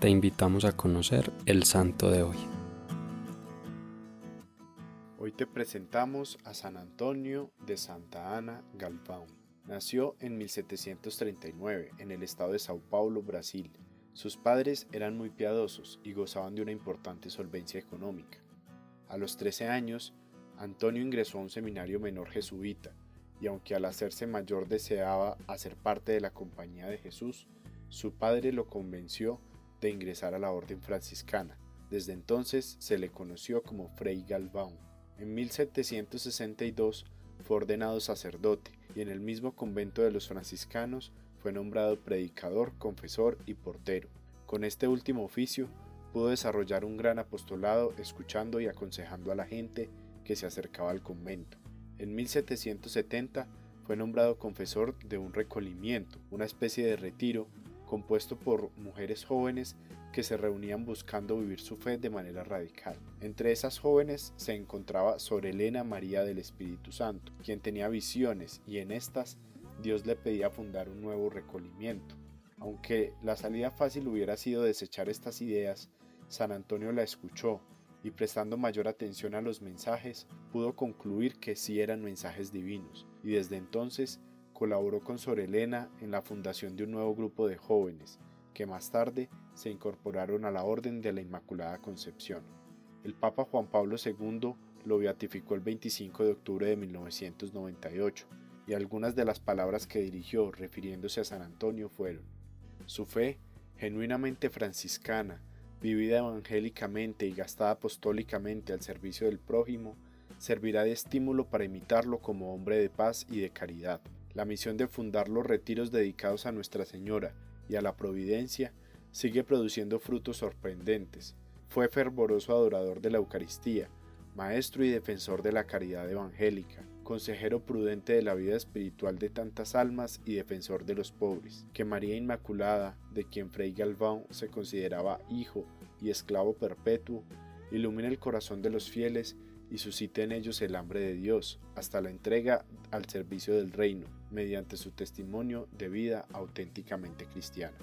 te invitamos a conocer el santo de hoy. Hoy te presentamos a San Antonio de Santa Ana Galvão. Nació en 1739 en el estado de Sao Paulo, Brasil. Sus padres eran muy piadosos y gozaban de una importante solvencia económica. A los 13 años, Antonio ingresó a un seminario menor jesuita y aunque al hacerse mayor deseaba hacer parte de la compañía de Jesús, su padre lo convenció de ingresar a la orden franciscana. Desde entonces se le conoció como Fray Galvão. En 1762 fue ordenado sacerdote y en el mismo convento de los franciscanos fue nombrado predicador, confesor y portero. Con este último oficio pudo desarrollar un gran apostolado escuchando y aconsejando a la gente que se acercaba al convento. En 1770 fue nombrado confesor de un recolimiento, una especie de retiro compuesto por mujeres jóvenes que se reunían buscando vivir su fe de manera radical. Entre esas jóvenes se encontraba Sor Elena María del Espíritu Santo, quien tenía visiones y en estas Dios le pedía fundar un nuevo recolimiento. Aunque la salida fácil hubiera sido desechar estas ideas, San Antonio la escuchó y prestando mayor atención a los mensajes, pudo concluir que sí eran mensajes divinos, y desde entonces colaboró con Sor Elena en la fundación de un nuevo grupo de jóvenes, que más tarde se incorporaron a la Orden de la Inmaculada Concepción. El Papa Juan Pablo II lo beatificó el 25 de octubre de 1998, y algunas de las palabras que dirigió refiriéndose a San Antonio fueron, su fe, genuinamente franciscana, vivida evangélicamente y gastada apostólicamente al servicio del prójimo, servirá de estímulo para imitarlo como hombre de paz y de caridad. La misión de fundar los retiros dedicados a Nuestra Señora y a la Providencia sigue produciendo frutos sorprendentes. Fue fervoroso adorador de la Eucaristía, maestro y defensor de la caridad evangélica, consejero prudente de la vida espiritual de tantas almas y defensor de los pobres, que María Inmaculada, de quien Fray Galván se consideraba hijo y esclavo perpetuo, ilumine el corazón de los fieles y suscite en ellos el hambre de Dios, hasta la entrega al servicio del reino, mediante su testimonio de vida auténticamente cristiana.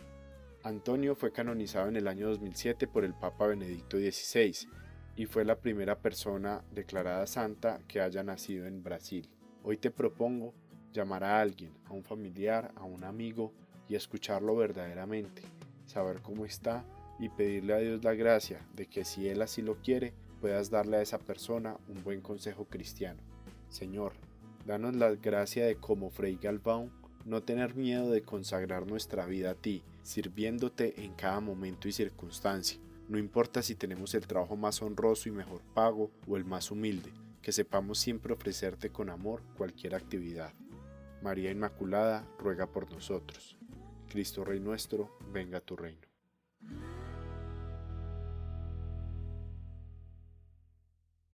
Antonio fue canonizado en el año 2007 por el Papa Benedicto XVI y fue la primera persona declarada santa que haya nacido en Brasil. Hoy te propongo llamar a alguien, a un familiar, a un amigo y escucharlo verdaderamente, saber cómo está y pedirle a Dios la gracia de que si Él así lo quiere, puedas darle a esa persona un buen consejo cristiano. Señor, danos la gracia de como Frei Galvão no tener miedo de consagrar nuestra vida a ti, sirviéndote en cada momento y circunstancia. No importa si tenemos el trabajo más honroso y mejor pago o el más humilde, que sepamos siempre ofrecerte con amor cualquier actividad. María Inmaculada ruega por nosotros. Cristo Rey nuestro, venga a tu reino.